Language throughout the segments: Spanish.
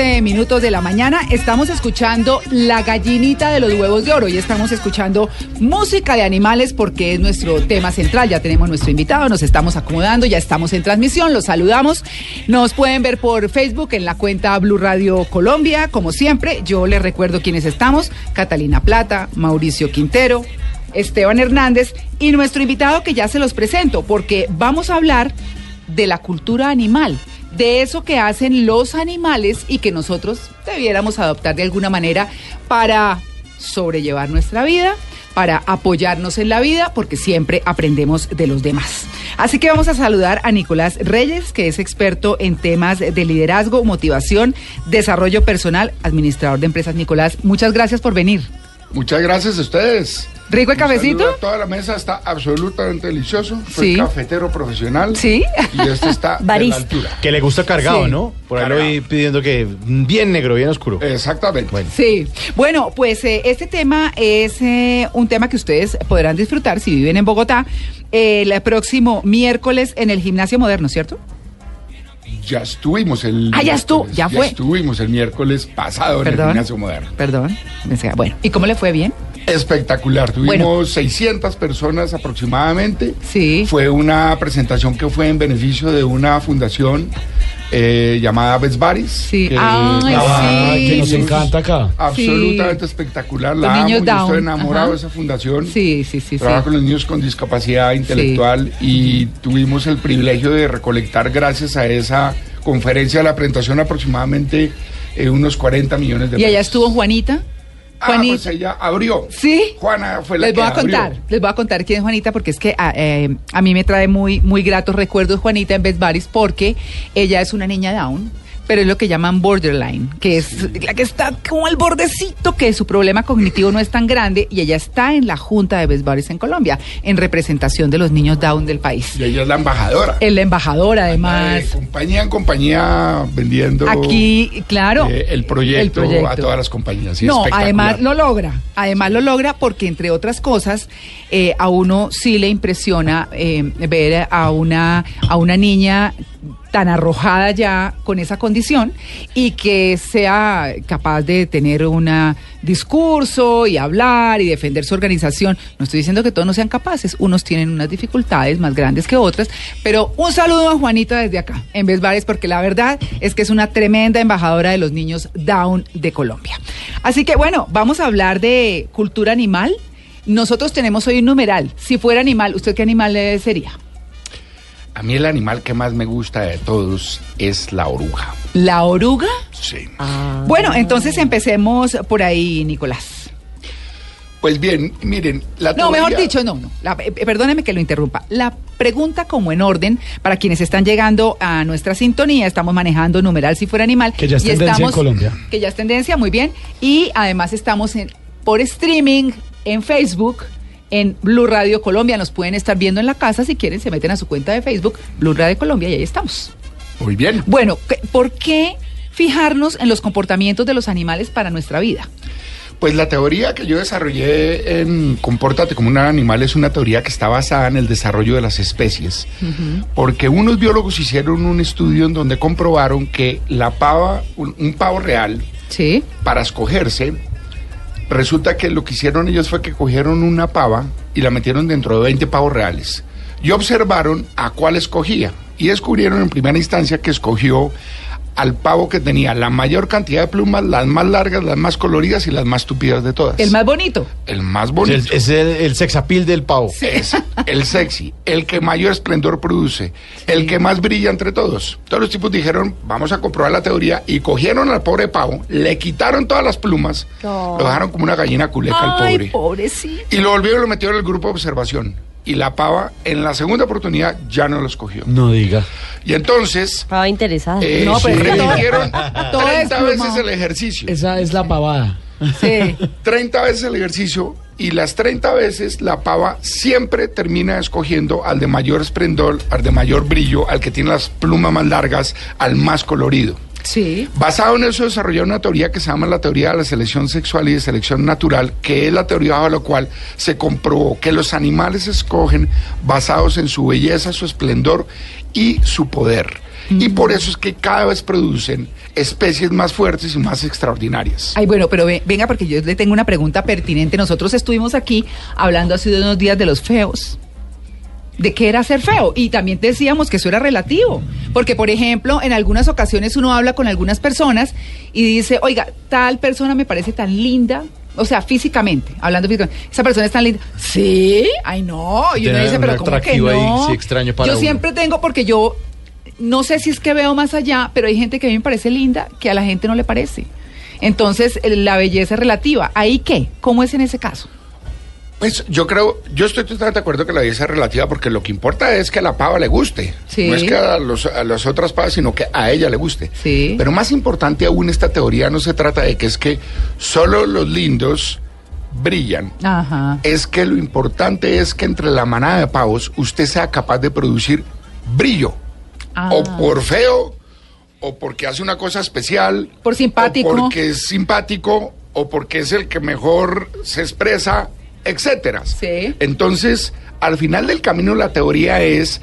12 minutos de la mañana. Estamos escuchando La gallinita de los huevos de oro y estamos escuchando música de animales porque es nuestro tema central. Ya tenemos nuestro invitado, nos estamos acomodando, ya estamos en transmisión, los saludamos. Nos pueden ver por Facebook en la cuenta Blue Radio Colombia, como siempre. Yo les recuerdo quiénes estamos: Catalina Plata, Mauricio Quintero, Esteban Hernández y nuestro invitado que ya se los presento porque vamos a hablar de la cultura animal de eso que hacen los animales y que nosotros debiéramos adoptar de alguna manera para sobrellevar nuestra vida, para apoyarnos en la vida, porque siempre aprendemos de los demás. Así que vamos a saludar a Nicolás Reyes, que es experto en temas de liderazgo, motivación, desarrollo personal, administrador de empresas. Nicolás, muchas gracias por venir. Muchas gracias a ustedes. ¿Rico el cafecito? toda la mesa está absolutamente delicioso. Soy cafetero profesional. Sí. Y este está de la altura. Que le gusta cargado, ¿no? Por ahí lo voy pidiendo que bien negro, bien oscuro. Exactamente. Bueno. Sí. Bueno, pues eh, este tema es eh, un tema que ustedes podrán disfrutar si viven en Bogotá el próximo miércoles en el Gimnasio Moderno, ¿cierto? Ya estuvimos el. Ah, ya estuvo, ya fue. estuvimos el miércoles pasado en el Gimnasio Moderno. Perdón. Bueno, ¿y cómo le fue bien? Espectacular. Tuvimos 600 personas aproximadamente. Sí. Fue una presentación que fue en beneficio de una fundación eh, llamada Besbaris. Sí. Que, Ay, sí. que nos encanta acá. Absolutamente espectacular. La amo, estoy enamorado de esa fundación. Sí, sí, sí. Trabajo con los niños con discapacidad intelectual y tuvimos el privilegio de recolectar gracias a esa conferencia, la presentación aproximadamente eh, unos 40 millones de pesos. ¿Y allá estuvo Juanita? Ah, pues ella abrió. Sí. Juana fue la les voy a contar, les voy a contar quién es Juanita porque es que a, ah, eh, a mí me trae muy muy gratos recuerdos Juanita en Best Baris porque ella es una niña down pero es lo que llaman borderline, que es la que está como al bordecito, que su problema cognitivo no es tan grande y ella está en la Junta de Best en Colombia, en representación de los niños down del país. Y ella es la embajadora. Es la embajadora, además. compañía en compañía vendiendo. Aquí, claro. Eh, el, proyecto a todas las compañías. no, además lo logra. Además lo logra porque, entre otras cosas, eh, a uno sí le impresiona eh, ver a una, a una niña tan arrojada ya con esa condición y que sea capaz de tener un discurso y hablar y defender su organización. No estoy diciendo que todos no sean capaces, unos tienen unas dificultades más grandes que otras, pero un saludo a Juanita desde acá, en Vesbares, porque la verdad es que es una tremenda embajadora de los niños Down de Colombia. Así que bueno, vamos a hablar de cultura animal. Nosotros tenemos hoy un numeral. Si fuera animal, ¿usted qué animal sería? A mí el animal que más me gusta de todos es la oruga. ¿La oruga? Sí. Ah. Bueno, entonces empecemos por ahí, Nicolás. Pues bien, miren, la No, mejor dicho, no, no. Eh, perdóneme que lo interrumpa. La pregunta como en orden, para quienes están llegando a nuestra sintonía, estamos manejando numeral si fuera animal. Que ya es tendencia en Colombia. Que ya es tendencia, muy bien. Y además estamos en, por streaming en Facebook, en Blue Radio Colombia. Nos pueden estar viendo en la casa. Si quieren, se meten a su cuenta de Facebook, Blue Radio Colombia, y ahí estamos. Muy bien. Bueno, ¿por qué fijarnos en los comportamientos de los animales para nuestra vida? Pues la teoría que yo desarrollé en Compórtate como un animal es una teoría que está basada en el desarrollo de las especies. Porque unos biólogos hicieron un estudio en donde comprobaron que la pava, un, pavo real, ¿Sí? para escogerse, Resulta que lo que hicieron ellos fue que cogieron una pava y la metieron dentro de 20 pavos reales. Y observaron a cuál escogía. Y descubrieron en primera instancia que escogió al pavo que tenía la mayor cantidad de plumas, las más largas, las más coloridas y las más tupidas de todas. El más bonito. El más bonito. Es el, el, sexapil del pavo. Es el sexy, el que mayor esplendor produce, el que más brilla entre todos. Todos los tipos dijeron, vamos a comprobar la teoría y cogieron al pobre pavo, le quitaron todas las plumas, lo dejaron como una gallina culeca al pobre. pobrecito. Y lo volvieron y lo metieron en el grupo de observación y la pava en la segunda oportunidad ya no lo escogió. No diga. Y entonces... Pava interesada. Eh, no, pero repitieron 30 veces el ejercicio. Esa es la pavada. Sí. 30 veces el ejercicio y las 30 veces la pava siempre termina escogiendo al de mayor esplendor, al de mayor brillo, al que tiene las plumas más largas, al más colorido. Sí. Basado en eso desarrolló una teoría que se llama la teoría de la selección sexual y de selección natural, que es la teoría bajo la cual se comprobó que los animales escogen basados en su belleza, su esplendor y su poder. Y por eso es que cada vez producen especies más fuertes y más extraordinarias. Ay, bueno, pero ve- venga, porque yo le tengo una pregunta pertinente. Nosotros estuvimos aquí hablando hace unos días de los feos. De qué era ser feo. Y también decíamos que eso era relativo. Porque, por ejemplo, en algunas ocasiones uno habla con algunas personas y dice, oiga, tal persona me parece tan linda. O sea, físicamente, hablando físicamente, esa persona es tan linda. Sí, ay no. Y uno Tiene dice, pero ¿cómo que atractivo ahí, no? sí, extraño para yo uno. siempre tengo, porque yo no sé si es que veo más allá, pero hay gente que a mí me parece linda que a la gente no le parece. Entonces, la belleza es relativa. ¿Ahí qué? ¿Cómo es en ese caso? Pues yo creo, yo estoy totalmente de acuerdo que la belleza es relativa porque lo que importa es que a la pava le guste. Sí. No es que a, los- a las otras pavas, sino que a ella le guste. Sí. Pero más importante aún esta teoría no se trata de que es que solo los lindos brillan. Ajá. Es que lo importante es que entre la manada de pavos usted sea capaz de producir brillo. Ah. O por feo, o porque hace una cosa especial. Por simpático. O porque es simpático, o porque es el que mejor se expresa, etcétera. Sí. Entonces, al final del camino la teoría es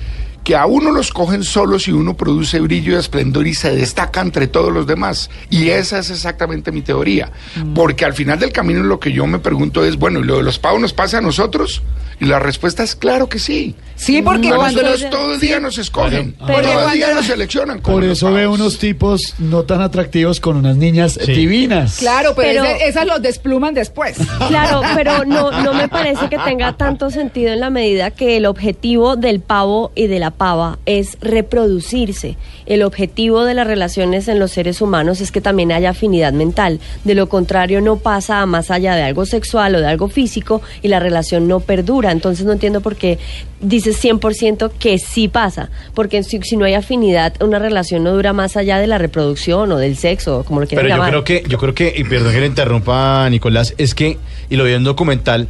que a uno los cogen solo si uno produce brillo y esplendor y se destaca entre todos los demás. Y esa es exactamente mi teoría. Mm. Porque al final del camino lo que yo me pregunto es, bueno, ¿y lo de los pavos nos pasa a nosotros? Y la respuesta es claro que sí. Sí, porque A cuando los... todo el día nos escogen, Pero- todo el día Cuando- nos seleccionan. Por eso veo pavos. unos tipos no tan atractivos con unas niñas Sí. divinas. Claro, pero, Pero- ese- esas los despluman después. Claro, pero no, no me parece que tenga tanto sentido en la medida que el objetivo del pavo y de la pava es reproducirse. El objetivo de las relaciones en los seres humanos es que también haya afinidad mental. De lo contrario, no pasa a más allá de algo sexual o de algo físico y la relación no perdura. Entonces no entiendo por qué dices 100% que sí pasa. Porque si, si no hay afinidad, una relación no dura más allá de la reproducción o del sexo, como lo quieran Pero yo llamar. creo que, yo creo que, y perdón que le interrumpa, Nicolás, es que, y lo vi en un documental,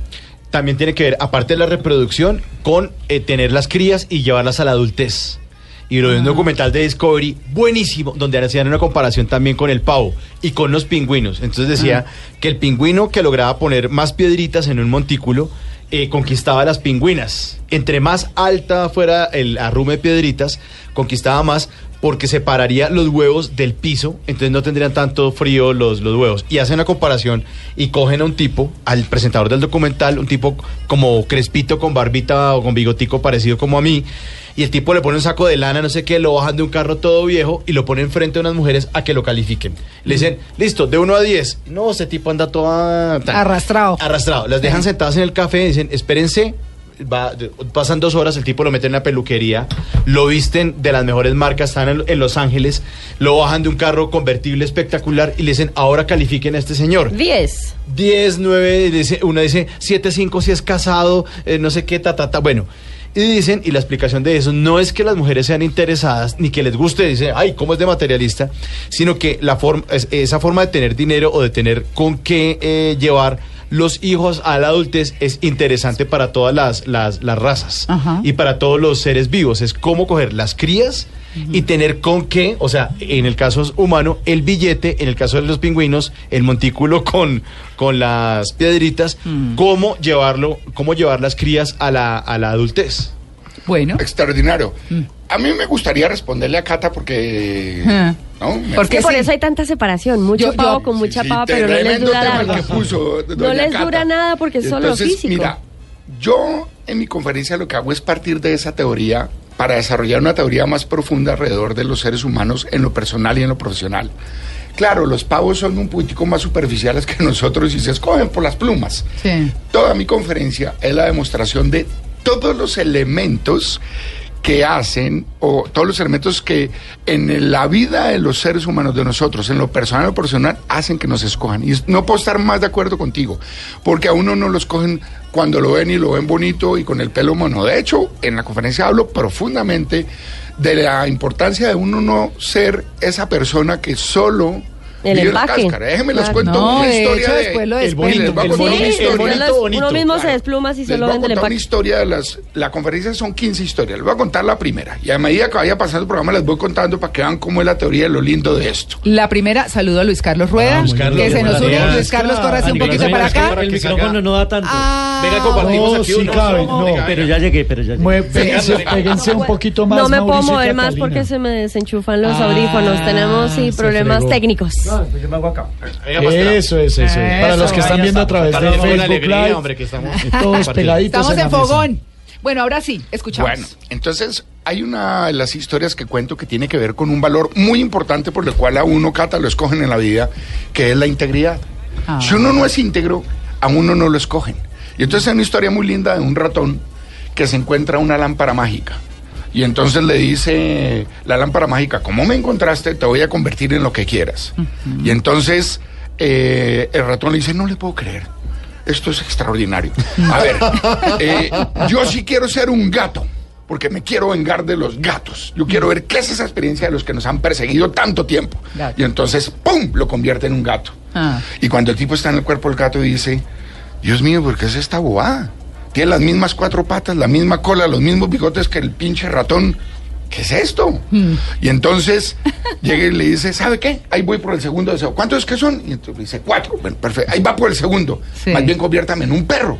también tiene que ver, aparte de la reproducción, con eh, tener las crías y llevarlas a la adultez. Y lo vi en un documental de Discovery, buenísimo, donde hacían una comparación también con el pavo y con los pingüinos. Entonces decía que el pingüino que lograba poner más piedritas en un montículo, eh, conquistaba las pingüinas. Entre más alta fuera el arrume de piedritas, conquistaba más porque separaría los huevos del piso, entonces no tendrían tanto frío los, los huevos. Y hacen una comparación y cogen a un tipo, al presentador del documental, un tipo como crespito con barbita o con bigotico parecido como a mí, y el tipo le pone un saco de lana, no sé qué, lo bajan de un carro todo viejo y lo ponen frente a unas mujeres a que lo califiquen. Le dicen, listo, de 1 a 10. No, ese tipo anda todo Arrastrado. Arrastrado. Las dejan sentadas en el café y dicen, espérense. Va, pasan dos horas, el tipo lo meten en la peluquería, lo visten de las mejores marcas, están en, en Los Ángeles, lo bajan de un carro convertible espectacular y le dicen, ahora califiquen a este señor. 10. 10, 9, dice, una dice 7, 5 si es casado, eh, no sé qué, ta, ta, ta. Bueno, y dicen, y la explicación de eso no es que las mujeres sean interesadas ni que les guste, dice, ay, ¿cómo es de materialista? Sino que la forma, es- esa forma de tener dinero o de tener con qué eh, llevar los hijos a la adultez es interesante para todas las, las, las razas Ajá. y para todos los seres vivos. Es cómo coger las crías y tener con qué, o sea, en el caso humano, el billete, en el caso de los pingüinos, el montículo con, con las piedritas, cómo llevarlo, cómo llevar las crías a la, a la adultez. Bueno. Extraordinario. A mí me gustaría responderle a Cata porque... Ah. ¿no? Porque Que por sí. eso hay tanta separación, mucho Yo- yo- pavo con Sí, mucha sí, pava, pero no les dura nada. que puso No les Cata. dura nada porque es solo físico. Mira, yo en mi conferencia lo que hago es partir de esa teoría para desarrollar una teoría más profunda alrededor de los seres humanos en lo personal y en lo profesional. Claro, los pavos son un poquitico más superficiales que nosotros y se escogen por las plumas. Sí. Toda mi conferencia es la demostración de todos los elementos que hacen, o todos los elementos que en la vida de los seres humanos, de nosotros, en lo personal y lo profesional, hacen que nos escojan. Y no puedo estar más de acuerdo contigo, porque a uno no lo escogen cuando lo ven y lo ven bonito y con el pelo mono. De hecho, en la conferencia hablo profundamente de la importancia de uno no ser esa persona que solo El Y la empaque. cáscara. Déjenme les cuento No, una de historia hecho, de- después lo les el bonito, el bonito, uno bonito. mismo se Claro. despluma si Les voy a vende el contar una empaque. historia de las... La conferencia son 15 historias. Les voy a contar la primera. Y a medida que vaya pasando el programa les voy contando para que vean cómo es la teoría de lo lindo de esto. La primera, saludo a Luis Carlos Rueda, Ah, Luis Carlos, que se nos une. Luis Carlos, córrase un poquito para acá. El que micrófono no da tanto. Ah, Venga, compartimos No, aquí uno. Pero ya llegué, pero ya llegué. Un poquito más. No me puedo mover más porque se me desenchufan los Ah, audífonos. Tenemos sí, se problemas fregó. Técnicos. pues yo me hago acá. Eso es, eso es. Para los que están viendo a través de Facebook Live, hombre, que estamos todos pegaditos. Estamos en fogón. Bueno, ahora sí, escuchamos. Bueno, entonces hay una de las historias que cuento que tiene que ver con un valor muy importante por el cual a uno, Cata, lo escogen en la vida, que es la integridad. Ah. Si uno no es íntegro, a uno no lo escogen. Y entonces hay una historia muy linda de un ratón que se encuentra una lámpara mágica. Y entonces le dice la lámpara mágica, como me encontraste, te voy a convertir en lo que quieras. Y entonces eh, el ratón le dice, no le puedo creer. Esto es extraordinario. A ver, eh, yo sí quiero ser un gato, porque me quiero vengar de los gatos. Yo quiero ver qué es esa experiencia de los que nos han perseguido tanto tiempo. Gato. Y entonces, ¡pum!, lo convierte en un gato. Ah. Y cuando el tipo está en el cuerpo del gato dice, Dios mío, ¿por qué es esta bobada? Tiene las mismas cuatro patas, la misma cola, los mismos bigotes que el pinche ratón. ¿Qué es esto? Y entonces llega y le dice, ¿sabe qué? Ahí voy por el segundo deseo. ¿Cuántos es que son? Y entonces dice, cuatro. Bueno, perfecto. Ahí va por el segundo. Sí. Más bien conviértame en un perro.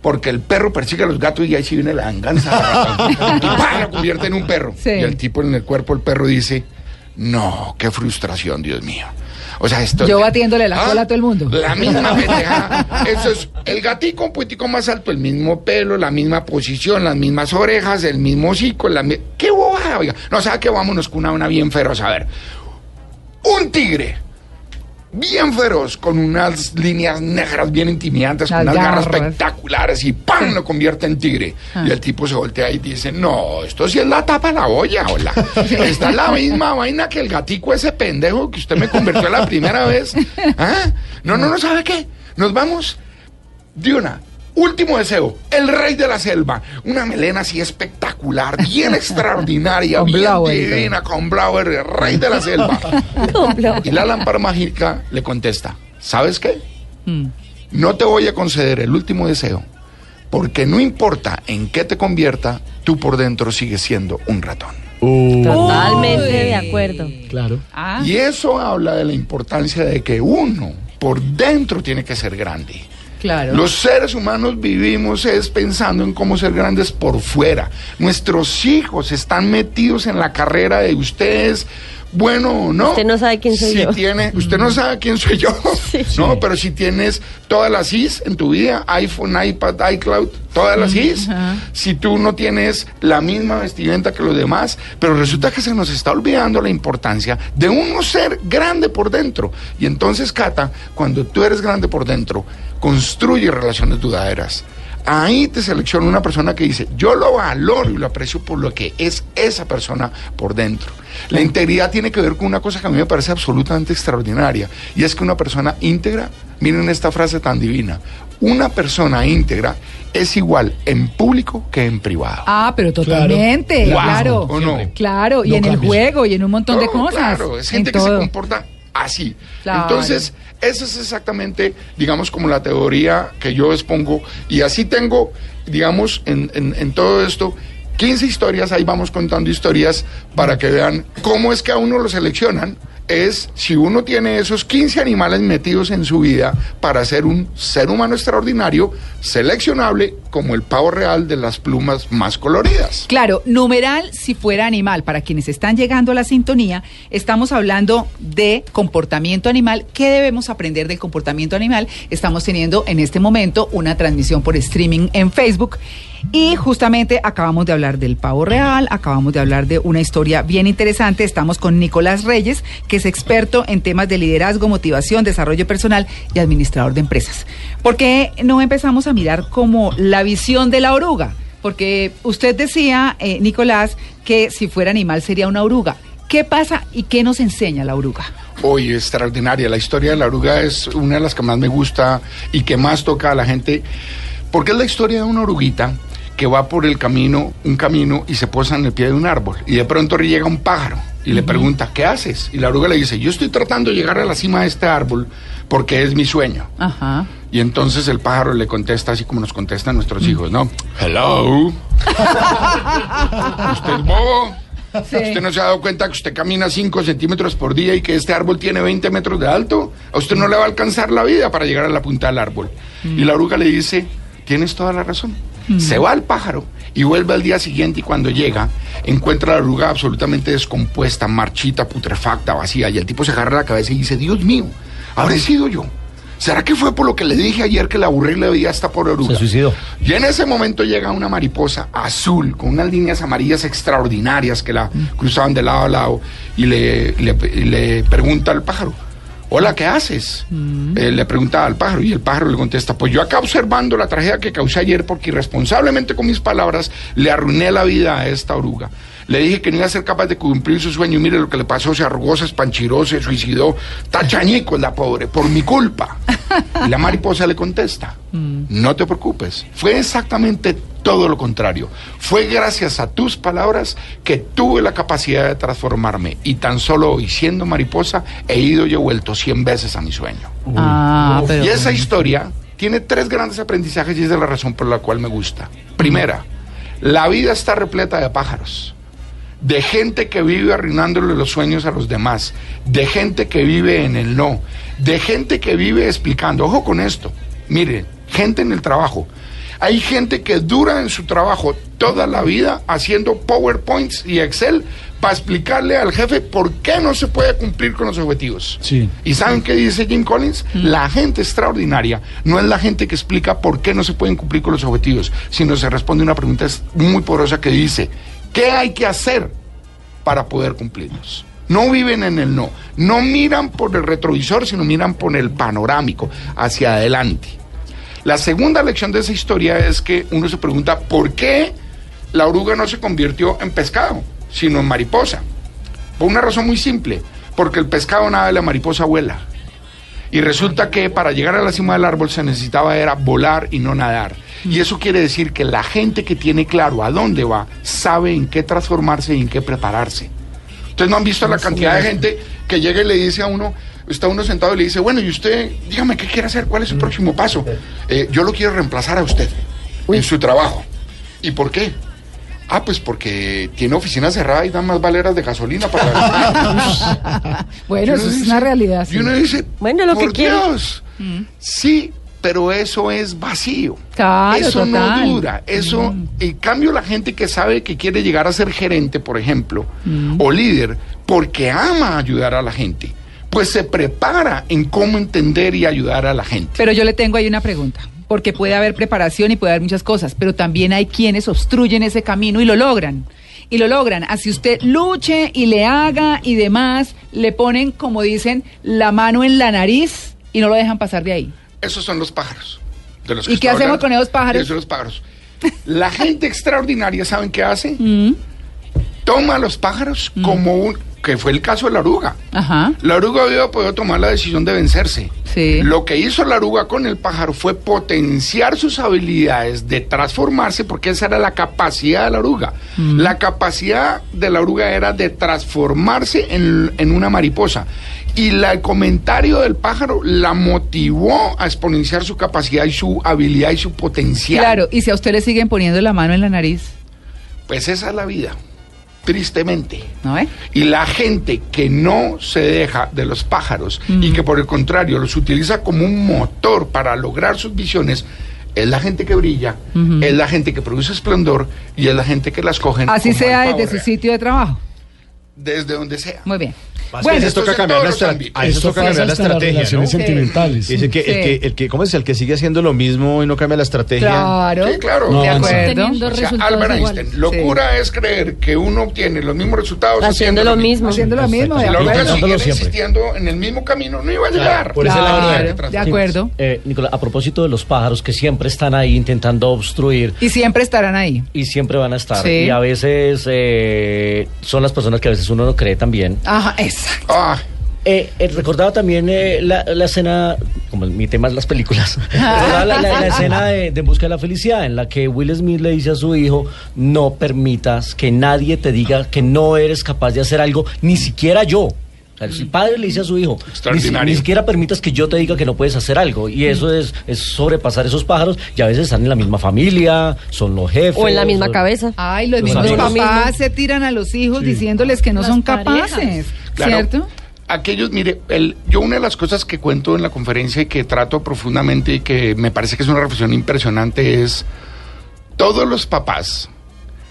Porque el perro persigue a los gatos y ahí sí viene la venganza. y lo convierte en un perro. Sí. Y el tipo en el cuerpo del perro dice, no, qué frustración, Dios mío. O sea, esto... Yo batiéndole la cola a todo el mundo. La misma pendejada. Eso es el gatico un poquitico más alto, el mismo pelo, la misma posición, las mismas orejas, el mismo hocico, la mi- ¡Qué bobada, oiga! No, sabe que vámonos con una, una bien feroz. A ver, un tigre. Bien feroz, con unas líneas negras bien intimidantes, con unas garras garras. espectaculares y ¡pam! lo convierte en tigre. Ah. Y el tipo se voltea y dice, no, esto sí es la tapa de la olla, hola. Esta es la misma vaina que el gatico ese pendejo que usted me convirtió la primera vez. ¿Ah? No, no, no, ¿sabe qué? Nos vamos de una. Último deseo, el rey de la selva. Una melena así espectacular, bien extraordinaria, Con bien Blauer. divina, con Blauer, el rey de la selva. Y la lámpara mágica le contesta, ¿sabes qué? Mm. No te voy a conceder el último deseo, porque no importa en qué te convierta, tú por dentro sigues siendo un ratón. Totalmente de acuerdo. Claro. Ah, Y eso habla de la importancia de que uno por dentro tiene que ser grande. Claro. Los seres humanos vivimos es pensando en cómo ser grandes por fuera. Nuestros hijos están metidos en la carrera de ustedes, bueno o no. Usted no sabe quién soy si yo. Tiene, usted no sabe quién soy yo. No, pero si tienes todas las IS en tu vida, iPhone, iPad, iCloud, todas las IS, si tú no tienes la misma vestimenta que los demás, pero resulta que se nos está olvidando la importancia de uno ser grande por dentro. Y entonces, Cata, cuando tú eres grande por dentro, construye relaciones duraderas. Ahí te selecciona una persona que dice, yo lo valoro y lo aprecio por lo que es esa persona por dentro. La integridad tiene que ver con una cosa que a mí me parece absolutamente extraordinaria, y es que una persona íntegra, miren esta frase tan divina, una persona íntegra es igual en público que en privado. Ah, pero totalmente, claro. ¿o no? Claro, y No en el juego y en un montón de cosas. Claro, es gente en que se comporta así. Claro. Entonces, esa es exactamente, digamos, como la teoría que yo expongo. Y así tengo, digamos, en, en- todo esto, 15 historias, ahí vamos contando historias para que vean cómo es que a uno lo seleccionan. Es si uno tiene esos 15 animales metidos en su vida para ser un ser humano extraordinario, seleccionable como el pavo real de las plumas más coloridas. Claro, numeral si fuera animal. Para quienes están llegando a la sintonía, estamos hablando de comportamiento animal. ¿Qué debemos aprender del comportamiento animal? Estamos teniendo en este momento una transmisión por streaming en Facebook. Y justamente acabamos de hablar del pavo real, acabamos de hablar de una historia bien interesante. Estamos con Nicolás Reyes, que es experto en temas de liderazgo, motivación, desarrollo personal y administrador de empresas. ¿Por qué no empezamos a mirar como la visión de la oruga? Porque usted decía, eh, Nicolás, que si fuera animal sería una oruga. ¿Qué pasa y qué nos enseña la oruga? Hoy extraordinaria. La historia de la oruga es una de las que más me gusta y que más toca a la gente, porque es la historia de una oruguita que va por el camino, un camino, y se posa en el pie de un árbol. Y de pronto llega un pájaro y le pregunta, ¿qué haces? Y la oruga le dice, yo estoy tratando de llegar a la cima de este árbol porque es mi sueño. Ajá. Y entonces el pájaro le contesta así como nos contestan nuestros hijos, ¿no? Hello. ¿Usted es bobo? Sí. ¿Usted no se ha dado cuenta que usted camina 5 centímetros por día y que este árbol tiene 20 metros de alto? A usted no le va a alcanzar la vida para llegar a la punta del árbol. Y la oruga le dice, tienes toda la razón. Se va al pájaro y vuelve al día siguiente y cuando llega encuentra la oruga absolutamente descompuesta, marchita, putrefacta, vacía. Y el tipo se agarra la cabeza y dice, Dios mío, habré sido yo. ¿Será que fue por lo que le dije ayer que la aburrí y le veía hasta por oruga? Se suicidó. Y en ese momento llega una mariposa azul con unas líneas amarillas extraordinarias que la cruzaban de lado a lado y le, le- y le pregunta al pájaro, hola, ¿qué haces? Eh, le pregunta al pájaro y el pájaro le contesta, pues yo acá observando la tragedia que causé ayer porque irresponsablemente con mis palabras le arruiné la vida a esta oruga. Le dije que no iba a ser capaz de cumplir su sueño y mire lo que le pasó, se arrugó, se espanchiró, se suicidó. Tachañico la pobre, por mi culpa. Y la mariposa le contesta, no te preocupes, fue exactamente todo lo contrario. Fue gracias a tus palabras que tuve la capacidad de transformarme y tan solo hoy, siendo mariposa, he ido y he vuelto 100 veces a mi sueño. Ah, pero. Y esa historia tiene tres grandes aprendizajes y es de la razón por la cual me gusta. Primera, la vida está repleta de pájaros, de gente que vive arruinándole los sueños a los demás, de gente que vive en el no, de gente que vive explicando, ojo con esto, mire, gente en el trabajo. Hay gente que dura en su trabajo toda la vida haciendo PowerPoints y Excel para explicarle al jefe por qué no se puede cumplir con los objetivos. Sí. ¿Y saben qué dice Jim Collins? La gente extraordinaria no es la gente que explica por qué no se pueden cumplir con los objetivos, sino se responde una pregunta muy poderosa que dice, ¿qué hay que hacer para poder cumplirlos? No viven en el no, no miran por el retrovisor, sino miran por el panorámico, hacia adelante. La segunda lección de esa historia es que uno se pregunta, ¿por qué la oruga no se convirtió en pescado, sino en mariposa? Por una razón muy simple, porque el pescado nada y la mariposa vuela. Y resulta que para llegar a la cima del árbol se necesitaba era volar y no nadar. Y eso quiere decir que la gente que tiene claro a dónde va, sabe en qué transformarse y en qué prepararse. Ustedes no han visto la cantidad de gente que llega y le dice a uno, está uno sentado y le dice, bueno, y usted, dígame qué quiere hacer, cuál es su próximo paso. Eh, yo lo quiero reemplazar a usted en su trabajo. ¿Y por qué? Ah, pues porque tiene oficina cerrada y dan más valeras de gasolina para... Bueno, eso es una realidad. Y sí. uno dice, Bueno, lo que por quiere. Dios. Sí, pero eso es vacío. Claro, eso total. no dura. Eso, en cambio, la gente que sabe que quiere llegar a ser gerente, por ejemplo, o líder, porque ama ayudar a la gente, pues se prepara en cómo entender y ayudar a la gente. Pero yo le tengo ahí una pregunta, porque puede haber preparación y puede haber muchas cosas, pero también hay quienes obstruyen ese camino y lo logran. Y lo logran. Así usted luche y le haga y demás, le ponen, como dicen, la mano en la nariz y no lo dejan pasar de ahí. Esos son los pájaros. De los ¿Y qué hacemos hablando. con esos pájaros? Esos son los pájaros. La gente extraordinaria, ¿saben qué hace? Mm, Toma a los pájaros como un... que fue el caso de la oruga. Ajá. La oruga había podido tomar la decisión de vencerse. Sí. Lo que hizo la oruga con el pájaro fue potenciar sus habilidades de transformarse, porque esa era la capacidad de la oruga. La capacidad de la oruga era de transformarse en, en una mariposa. Y la- el comentario del pájaro la motivó a exponenciar su capacidad y su habilidad y su potencial. Claro, y si a usted le siguen poniendo la mano en la nariz, Pues esa es la vida, tristemente. ¿no ve? Y la gente que no se deja de los pájaros y que por el contrario los utiliza como un motor para lograr sus visiones, es la gente que brilla, es la gente que produce esplendor y es la gente que las cogen. Así sea desde su sitio de trabajo. Desde donde sea. Muy bien. Bueno, Bueno, les esto toca es cambiar la a eso toca cambiar la las estrategia, relaciones ¿no? sentimentales. Dice que, el Sí. que el que, ¿cómo es? El que sigue haciendo lo mismo y no cambia la estrategia. claro. Sí, claro. No, de acuerdo. O sea, Albert. Einstein, locura es creer que uno obtiene los mismos resultados Haciendo lo mismo. Haciendo lo mismo, Si siempre. insistiendo en el mismo camino, no iba a llegar. por Claro, de acuerdo. Eh, Nicolás, a propósito de los pájaros que siempre están ahí intentando obstruir Y siempre estarán ahí. y siempre van a estar. Sí. Y a veces eh, son las personas que a veces uno no cree también. Ajá, exacto. Ah, Eh, eh, recordaba también eh, la, la escena, como mi tema es las películas, recordaba la, la- la escena de, de En Busca de la Felicidad, en la que Will Smith le dice a su hijo, no permitas que nadie te diga que no eres capaz de hacer algo, ni siquiera yo. O sea, el padre le dice a su hijo, ni, si- siquiera permitas que yo te diga que no puedes hacer algo. Y eso es, es sobrepasar esos pájaros, y a veces están en la misma familia, son los jefes. O en la misma son- cabeza. Ay, los Los mismos amigos. papás se tiran a los hijos diciéndoles que no Las son parejas. capaces, Claro. ¿cierto? Aquellos, mire, el, yo una de las cosas que cuento en la conferencia y que trato profundamente y que me parece que es una reflexión impresionante es todos los papás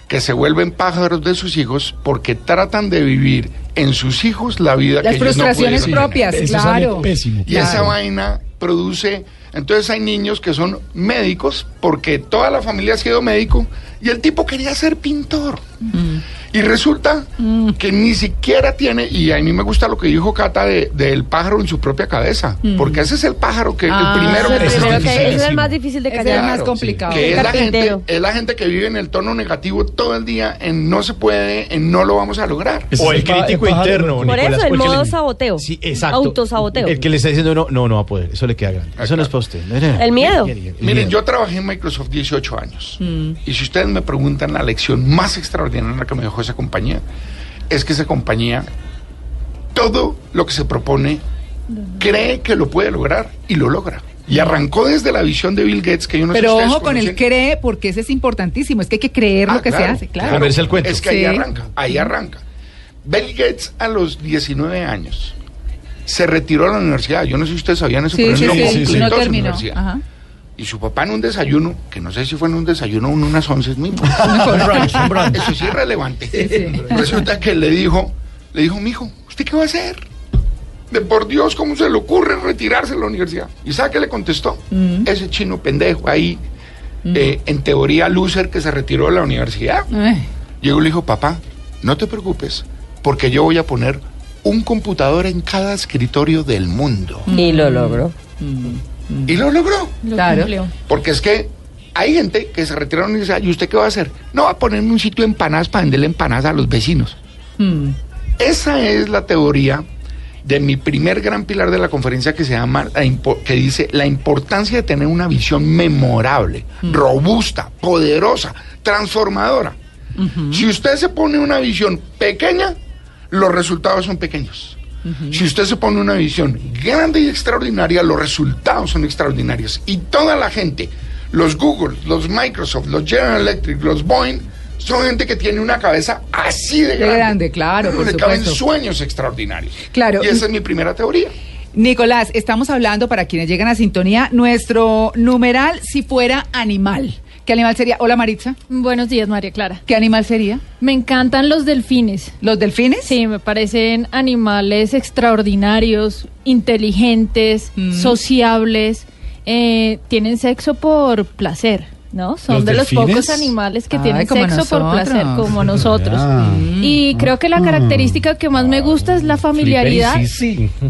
que se vuelven pájaros de sus hijos porque tratan de vivir en sus hijos la vida Las que ellos no frustraciones pudieron propias, tener. Eso sale claro. pésimo. Y esa vaina produce. Entonces hay niños que son médicos porque toda la familia ha sido médico y el tipo quería ser pintor. Y resulta que ni siquiera tiene, y a mí me gusta lo que dijo Cata de- del pájaro en su propia cabeza, porque ese es el pájaro que Ah, el primero ese que es el Primero que es el más difícil de Ese es callar. el más complicado. Que es la, gente, es la gente que vive en el tono negativo todo el día, en no se puede, en no lo vamos a lograr. Ese O el el crítico el interno, Por Nicolás, eso, el modo le- saboteo. Sí, exacto. Autosaboteo. El que le está diciendo no, no, no va a poder. Eso le queda grande. Eso no es para usted. El miedo. Miren, yo trabajé en Microsoft 18 años. Y si ustedes me preguntan la lección más extraordinaria que me dejó esa compañía, es que esa compañía, todo lo que se propone, cree que lo puede lograr y lo logra. Y arrancó desde la visión de Bill Gates, que yo no sé Pero si ustedes ojo con el cree, porque ese es importantísimo. Es que hay que creer Ah, lo que claro, se hace, claro. Comerse el cuento. Es que ahí arranca, ahí arranca. Bill Gates a los 19 años se retiró de la universidad. Yo no sé si ustedes sabían eso, Sí, pero sí, no sí, completó no su terminó. universidad. Ajá. Y su papá en un desayuno, que no sé si fue en un desayuno o en unas once mismo. Eso sí es relevante. Resulta que le dijo, le dijo, mijo, ¿usted qué va a hacer? De por Dios, ¿cómo se le ocurre retirarse de la universidad? ¿Y sabe qué le contestó? Ese chino pendejo ahí, eh, en teoría loser que se retiró de la universidad. Llegó y le dijo, papá, no te preocupes, porque yo voy a poner un computador en cada escritorio del mundo. Y lo logró. Y lo logró. Lo Claro. cumplió. Porque es que hay gente que se retira de la universidad y usted qué va a hacer? No va a ponerme un sitio de empanadas para venderle empanadas a los vecinos. mm. Esa es la teoría de mi primer gran pilar de la conferencia que se llama, que dice la importancia de tener una visión memorable, robusta, poderosa, transformadora. Si usted se pone una visión pequeña, los resultados son pequeños. Si usted se pone una visión grande y extraordinaria, los resultados son extraordinarios. Y toda la gente, los Google, los Microsoft, los General Electric, los Boeing, son gente que tiene una cabeza así de De grande. grande, claro, por Le caben sueños extraordinarios. Claro. Y esa es mi primera teoría. Nicolás, estamos hablando para quienes llegan a sintonía, nuestro numeral si fuera animal. ¿Qué animal sería? Hola Maritza. Buenos días, María Clara. ¿Qué animal sería? Me encantan los delfines. ¿Los delfines? Sí, me parecen animales extraordinarios, inteligentes, Mm. sociables, eh, tienen sexo por placer, ¿no? Son ¿Los de los delfines? pocos animales que Ay, tienen sexo por placer, como nosotros. Y creo que la característica que más me gusta es la familiaridad. Sí,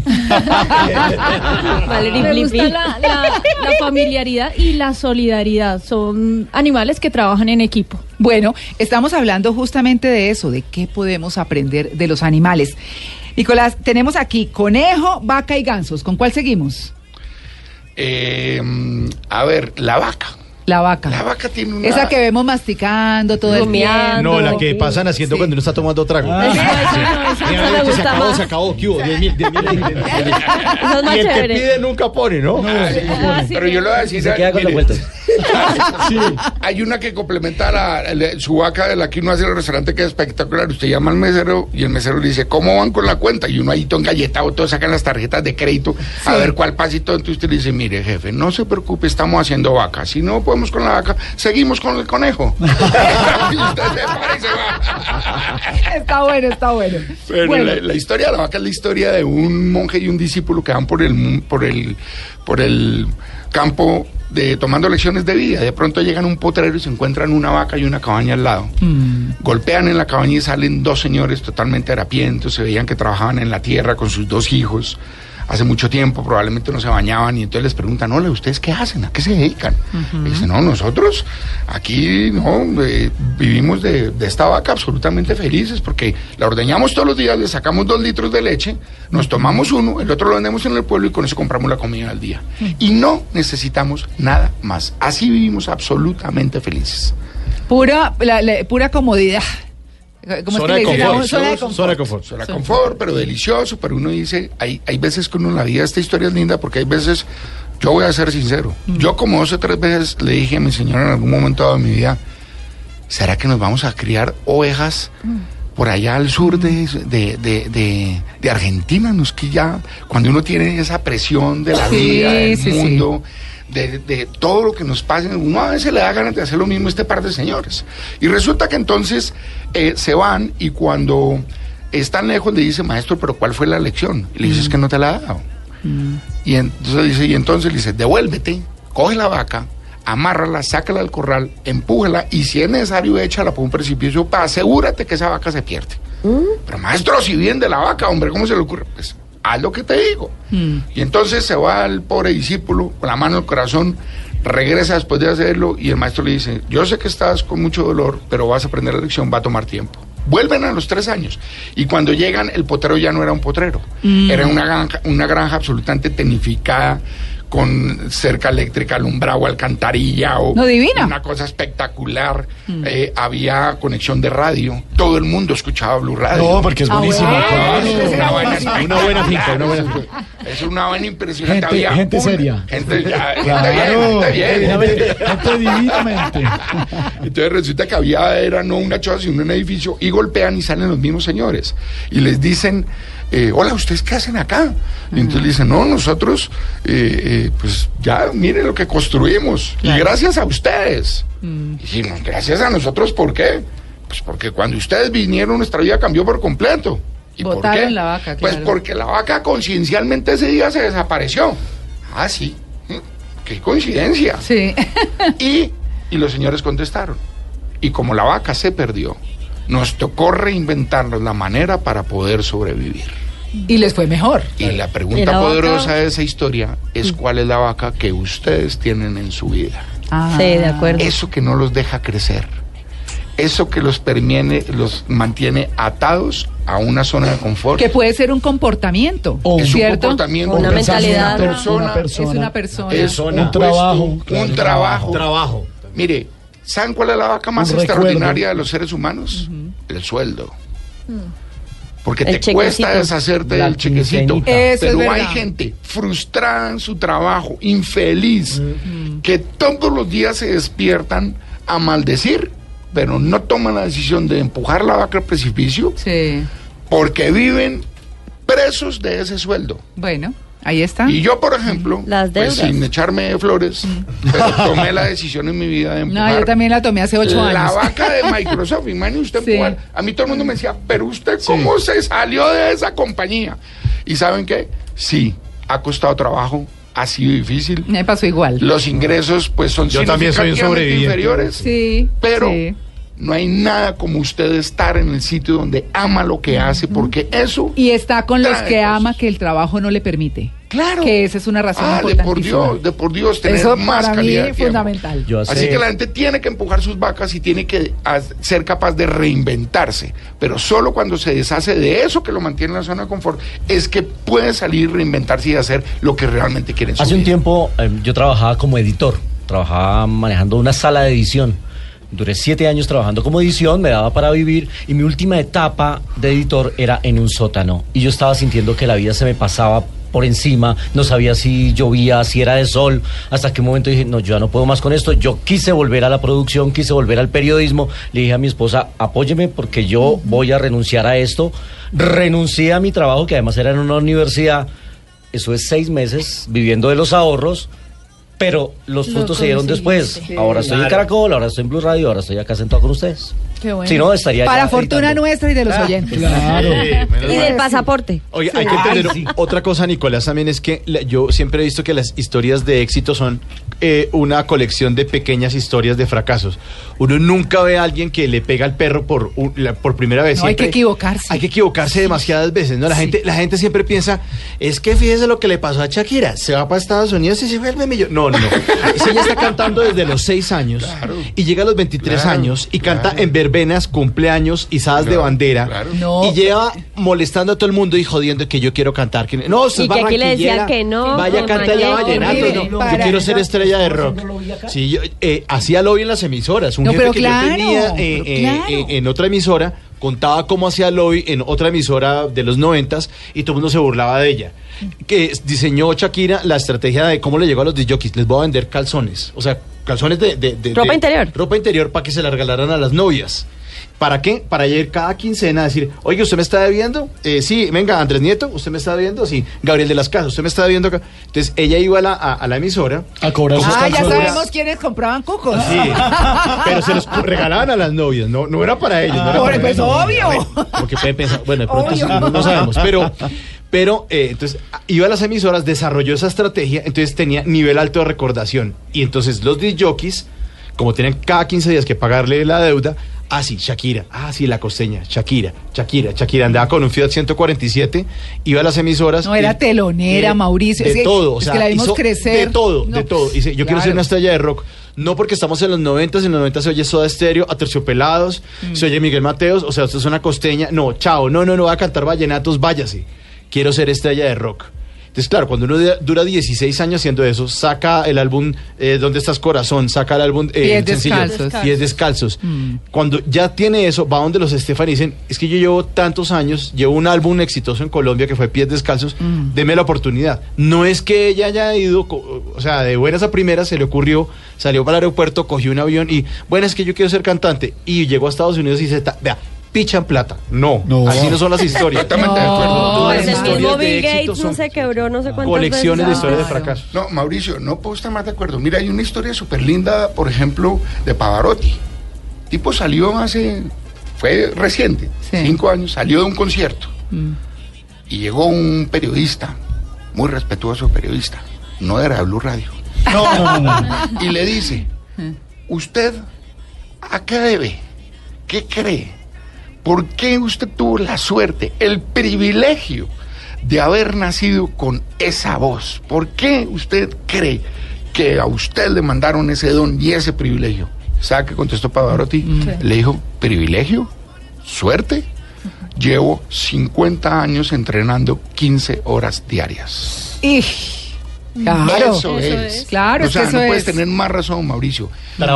Me gusta la- la familiaridad y la solidaridad. Son animales que trabajan en equipo. Bueno, estamos hablando justamente de eso, de qué podemos aprender de los animales. Nicolás, tenemos aquí conejo, vaca y gansos. ¿Con cuál seguimos? Eh, a ver, la vaca. La vaca. La vaca tiene una... Esa que vemos masticando todo el Rumiando. tiempo. No, la que pasan haciendo Sí. cuando uno está tomando trago. Ah. No, esa no me que se acabó, se acabó, ¿qué hubo? Diez mil, diez mil, Y el que pide nunca pone, ¿no? Ah, sí. Ah, sí, Pero yo le voy a decir... Se queda con la vuelta. Hay una que complementa la, la- su vaca de la que uno hace en el restaurante que es espectacular. Usted llama al mesero y el mesero le dice, ¿cómo van con la cuenta? Y uno ahí todo engalletado, todos sacan las tarjetas de crédito a ver cuál pasito. Entonces usted le dice, mire jefe, no se preocupe, estamos haciendo vaca. Si no podemos con la vaca, seguimos con el conejo. y usted se para y se va. Está bueno, está bueno. Pero Bueno, la, la historia de la vaca es la historia de un monje y un discípulo que van por el por el por el campo de tomando lecciones de vida. De pronto llegan a un potrero y se encuentran una vaca y una cabaña al lado. Golpean en la cabaña y salen dos señores totalmente harapientos. Se veían que trabajaban en la tierra con sus dos hijos. Hace mucho tiempo, probablemente no se bañaban y entonces les preguntan, hola, ¿ustedes qué hacen? ¿A qué se dedican? Y dicen, no, nosotros aquí no eh, vivimos de, de esta vaca absolutamente felices porque la ordeñamos todos los días, le sacamos dos litros de leche, nos tomamos uno, el otro lo vendemos en el pueblo y con eso compramos la comida al día. Y no necesitamos nada más. Así vivimos absolutamente felices. Pura, la- la- pura comodidad. ¿Cómo Zona es que de le confort. Zona de confort. Zona de confort. Pero delicioso, pero uno dice, hay, hay veces que uno en la vida, esta historia es linda porque hay veces, yo voy a ser sincero, yo como dos o tres veces le dije a mi señora en algún momento de mi vida, ¿será que nos vamos a criar ovejas por allá al sur de, de, de, de- Argentina? Nos que ya, cuando uno tiene esa presión de la Sí, vida, del sí, sí. mundo, de, de todo lo que nos pasa, uno a veces le da ganas de hacer lo mismo a este par de señores. Y resulta que entonces eh, se van y cuando están lejos le dice, maestro, pero ¿cuál fue la lección? Y le dice, es que no te la ha dado. Y entonces dice, y entonces le dice, devuélvete, coge la vaca, amárrala, sácala del corral, empújala y si es necesario échala por un precipicio para asegúrate que esa vaca se pierde. Pero maestro, si bien de la vaca, hombre, ¿cómo se le ocurre? Pues haz lo que te digo. Y entonces se va el pobre discípulo con la mano en el corazón, regresa después de hacerlo y el maestro le dice, yo sé que estás con mucho dolor, pero vas a aprender la lección, va a tomar tiempo. Vuelven a los tres años y cuando llegan el potrero ya no era un potrero, era una granja, una granja absolutamente tecnificada con cerca eléctrica, alumbrado, alcantarilla o No, divina. una cosa espectacular. Eh, había conexión de radio, todo el mundo escuchaba Blue Radio. No, porque es Ah, buenísimo. bueno. claro. Es una Una buena finca, una buena finca. es una vaina impresionante. Gente- Había gente una- seria. Gente, ya, gente Claro, bien, gente bien. gente, gente divinamente. Entonces resulta que había, era no una choza, sino un edificio, y golpean y salen los mismos señores. Y les dicen, eh, hola, ¿ustedes qué hacen acá? Y entonces le dicen, no, nosotros, eh, eh, pues ya, miren lo que construimos. Y gracias a ustedes. Y decimos, gracias a nosotros, ¿por qué? Pues porque cuando ustedes vinieron, nuestra vida cambió por completo. ¿Y por qué? la vaca, Pues porque la vaca conciencialmente ese día se desapareció. Ah, sí. Qué coincidencia. Sí. Y, y los señores contestaron. Y como la vaca se perdió, nos tocó reinventarnos la manera para poder sobrevivir. y les fue mejor. Y la ¿Y la pregunta vaca? poderosa de esa historia es cuál es la vaca que ustedes tienen en su vida. Ah. Sí, de acuerdo. Eso que no los deja crecer. Eso que los permiene, los mantiene atados a una zona de confort. Que puede ser un comportamiento, O es un ¿cierto? comportamiento, Una es mentalidad. una persona, Una persona. Es una persona. es Persona. Un trabajo, puesto, claro. un trabajo. Trabajo. Mire, ¿saben cuál es la vaca más Un recuerdo. extraordinaria de los seres humanos? El sueldo. Porque El te cuesta deshacerte La del chequecito. Pero hay gente frustrada en su trabajo, infeliz, que todos los días se despiertan a maldecir, pero no toman la decisión de empujar la vaca al precipicio Sí. porque viven presos de ese sueldo. Bueno, ahí está. Y yo, por ejemplo, Las pues, sin echarme flores, pero tomé la decisión en mi vida de empujar No, yo también la tomé hace ocho la años. vaca de Microsoft, imagínese usted Sí. empujar. A mí todo el mundo me decía, pero usted cómo se salió de esa compañía. ¿Y saben qué? Sí, ha costado trabajo, ha sido difícil. Me pasó igual. Los ingresos pues son Yo también soy un sobreviviente. inferiores. Sí. Pero sí. no hay nada como usted estar en el sitio donde ama lo que hace, porque eso... Y está con los que cosas. ama que el trabajo no le permite. Claro. Que esa es una razón Ah, de por. Dios, de por Dios, tener Eso más para mí calidad de es tiempo. fundamental. Yo Así que la gente tiene que empujar sus vacas y tiene que ser capaz de reinventarse. Pero solo cuando se deshace de eso que lo mantiene en la zona de confort es que puede salir, reinventarse y hacer lo que realmente quiere en su Hace un tiempo eh, yo trabajaba como editor, trabajaba manejando una sala de edición. Duré siete años trabajando como edición, me daba para vivir y mi última etapa de editor era en un sótano. Y yo estaba sintiendo que la vida se me pasaba por encima, no sabía si llovía, si era de sol, hasta que un momento dije, no, yo ya no puedo más con esto. Yo quise volver a la producción, quise volver al periodismo. Le dije a mi esposa, apóyeme porque yo voy a renunciar a esto. Renuncié a mi trabajo, que además era en una universidad. Eso es seis meses viviendo de los ahorros, pero los Lo frutos se dieron después. Ahora estoy en. Caracol, ahora estoy en Blue Radio, ahora estoy acá sentado con ustedes. Qué bueno. Si no, estaría Para fortuna nuestra y de los oyentes. Claro. Y del pasaporte. Oye, hay que entender otra cosa, Nicolás, también es que la- yo siempre he visto que las historias de éxito son eh, una colección de pequeñas historias de fracasos. Uno nunca ve a alguien que le pega al perro por, un- la- por primera vez. No, hay que equivocarse. Hay que equivocarse demasiadas veces, ¿no? La, Sí. gente, la gente siempre piensa, es que fíjese lo que le pasó a Shakira, se va para Estados Unidos y se vuelve millonaria. No, no, no. Si ella está cantando desde los 6 años Claro. y llega a los 23 Claro, años y canta claro. en verbenas, cumpleaños, izadas de bandera claro. No. y lleva molestando a todo el mundo y jodiendo que yo quiero cantar. que- no, usted Y que aquí le decían barranquillera, que no, Vaya a que cantar ya vallenato. no, yo quiero ser estrella de rock. Sí, yo eh, hacía lobby en las emisoras. Un No, jefe pero que claro, yo tenía eh, eh, eh, en otra emisora contaba cómo hacía lobby en otra emisora de los noventas y todo el mundo se burlaba de ella. Que diseñó Shakira la estrategia de cómo le llegó a los disjockeys. Les voy a vender calzones. O sea, calzones de... de- de- Ropa de- interior. Ropa interior para que se la regalaran a las novias. ¿Para qué? Para ir cada quincena a decir, oye, ¿usted me está debiendo? Eh, sí, venga, Andrés Nieto, ¿usted me está debiendo? Sí, Gabriel de las Casas, ¿usted me está debiendo? acá?". Entonces, ella iba a la, a, a la emisora. A cobrar sus Ah, ya sabemos quiénes compraban cucos. Sí, pero se los regalaban a las novias, no, no era para ellos. no era Por- para pues, ellos. obvio. Porque pueden pensar, bueno, de pronto Obvio. no, sabemos, pero, pero eh, entonces iba a las emisoras, desarrolló esa estrategia, entonces tenía nivel alto de recordación. Y entonces los disc jockeys, como tenían cada 15 días que pagarle la deuda, ah, sí, Shakira, ah, sí, la costeña, Shakira, Shakira, Shakira, andaba con un Fiat 147, iba a las emisoras. No, era telonera, Mauricio, De es que- todo, o es sea, que la vimos hizo crecer. De todo, No, de todo. Dice, yo quiero ser una estrella de rock. No porque estamos en los 90, en los 90 se oye Soda Stereo, Aterciopelados, Mm. se oye Miguel Mateos, o sea, esto es una costeña. No, chao, no, no, no va a cantar vallenatos, váyase. Quiero ser estrella de rock. Entonces, claro, cuando uno dura 16 años haciendo eso, saca el álbum eh, ¿Dónde estás corazón? Saca el álbum eh, Pies descalzos. Pies descalzos. Mm. Cuando ya tiene eso, va donde los Estefan y dicen, es que yo llevo tantos años, llevo un álbum exitoso en Colombia que fue Pies Descalzos, Mm. deme la oportunidad. No es que ella haya ido, o sea, de buenas a primeras se le ocurrió, salió para el aeropuerto, cogió un avión y, bueno, es que yo quiero ser cantante. Y llegó a Estados Unidos y se, ta- vea, pichan plata. No, No. así no son las historias. Completamente de acuerdo. No, Todas Pues las el mismo historias de Bill Gates no son se quebró, no sé cuántas colecciones de historias de fracaso. No, Mauricio, no puedo estar más de acuerdo. Mira, hay una historia súper linda, por ejemplo, de Pavarotti. Tipo salió hace, fue reciente, Sí. cinco años, salió de un concierto Mm. y llegó un periodista, muy respetuoso periodista, no era de Blue Radio, No, no, no, no. y le dice, ¿usted a qué debe? ¿Qué cree? ¿Por qué usted tuvo la suerte, el privilegio de haber nacido con esa voz? ¿Por qué usted cree que a usted le mandaron ese don y ese privilegio? ¿Sabe qué contestó Pavarotti? Le dijo, ¿privilegio? ¿Suerte? Llevo 50 años entrenando 15 horas diarias. Y, claro. Eso, Eso es. es. Claro, o es sea, que eso no puedes es. tener más razón, Mauricio.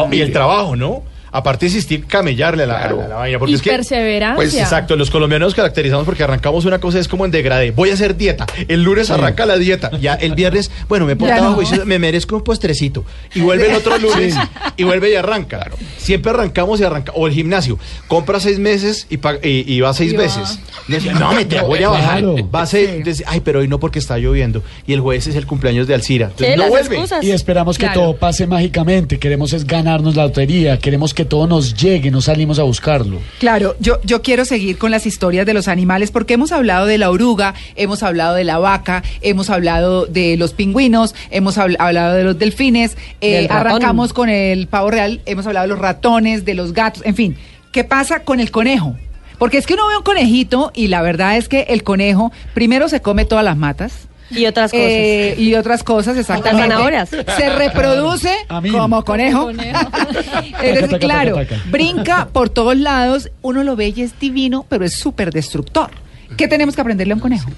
Y el trabajo, ¿no? Aparte de existir, camellarle a la, Claro. a la- a la vaina. Porque Y es que, perseverancia. pues, Exacto, los colombianos nos caracterizamos porque arrancamos una cosa, es como en degradé. Voy a hacer dieta. El lunes arranca la dieta. Ya el viernes, bueno, me he portado no. juicioso, me merezco un postrecito. Y vuelve el otro lunes y vuelve y arranca. Siempre arrancamos y arranca. O el gimnasio. Compra seis meses y, pa- y, y va seis Y veces. Y decía, no, me te voy a bajar. Claro. Va a ser, dice, ay, pero hoy no porque está lloviendo. Y el jueves es el cumpleaños de Alcira. Entonces Sí, no las vuelve. excusas. Y esperamos que Claro. todo pase mágicamente. Queremos es ganarnos la lotería. Queremos que todo nos llegue. No salimos a buscarlo. Claro, yo, yo quiero seguir con las historias de los animales porque hemos hablado de la oruga, hemos hablado de la vaca, hemos hablado de los pingüinos, hemos habl- hablado de los delfines, eh, arrancamos con el pavo real, hemos hablado de los ratones, de los gatos, en fin. ¿Qué pasa con el conejo? Porque es que uno ve un conejito y la verdad es que el conejo primero se come todas las matas. Y otras cosas. eh, y otras cosas, exactamente. zanahorias. Se reproduce como conejo. Taca, claro, brinca por todos lados, uno lo ve y es divino, pero es súper destructor. ¿Qué tenemos que aprenderle a un conejo?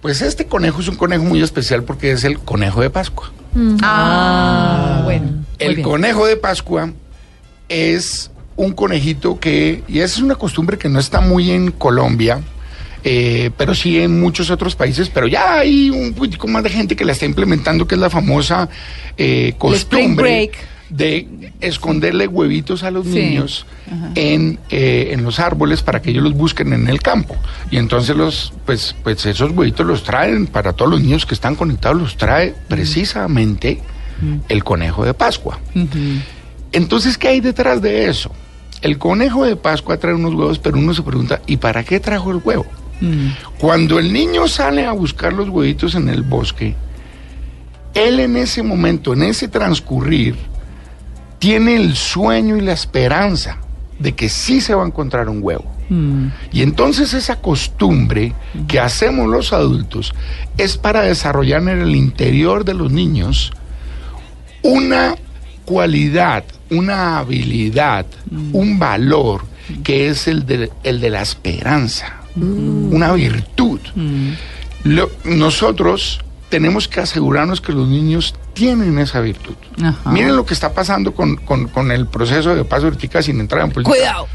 Pues este conejo es un conejo muy especial porque es el conejo de Pascua. Ah, bueno. muy El bien. conejo de Pascua es un conejito que, y esa es una costumbre que no está muy en Colombia, eh, pero sí en muchos otros países, pero ya hay un poquitico más de gente que la está implementando, que es la famosa eh, costumbre de esconderle huevitos a los Sí. niños en, eh, en los árboles para que ellos los busquen en el campo. Y entonces los, pues, pues esos huevitos los traen para todos los niños que están conectados, los trae precisamente el conejo de Pascua. Entonces, ¿qué hay detrás de eso? el conejo de Pascua trae unos huevos, pero uno se pregunta, ¿y para qué trajo el huevo? Cuando el niño sale a buscar los huevitos en el bosque, él en ese momento, en ese transcurrir, tiene el sueño y la esperanza de que sí se va a encontrar un huevo. Y entonces esa costumbre que hacemos los adultos es para desarrollar en el interior de los niños una cualidad, una habilidad, un valor que es el de, el de la esperanza, una virtud. Lo- nosotros tenemos que asegurarnos que los niños tienen esa virtud. Ajá. Miren lo que está pasando con, con- con el proceso de paso ahorita sin entrar en política. Cuidado.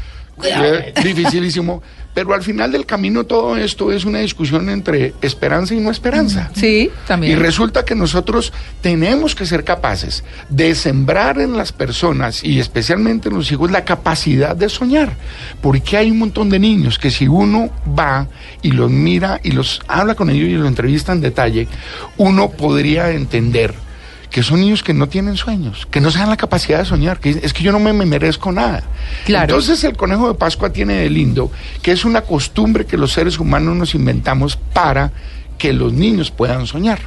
Eh, dificilísimo. Pero al final del camino todo esto es una discusión entre esperanza y no esperanza. Sí, Y también. resulta que nosotros tenemos que ser capaces de sembrar en las personas y especialmente en los hijos la capacidad de soñar. Porque hay un montón de niños que si uno va y los mira y los habla con ellos y los entrevista en detalle, uno podría entender que son niños que no tienen sueños, que no se dan la capacidad de soñar, que es- que yo no me, me merezco nada. Claro. Entonces el conejo de Pascua tiene de lindo que es una costumbre que los seres humanos nos inventamos para que los niños puedan soñar.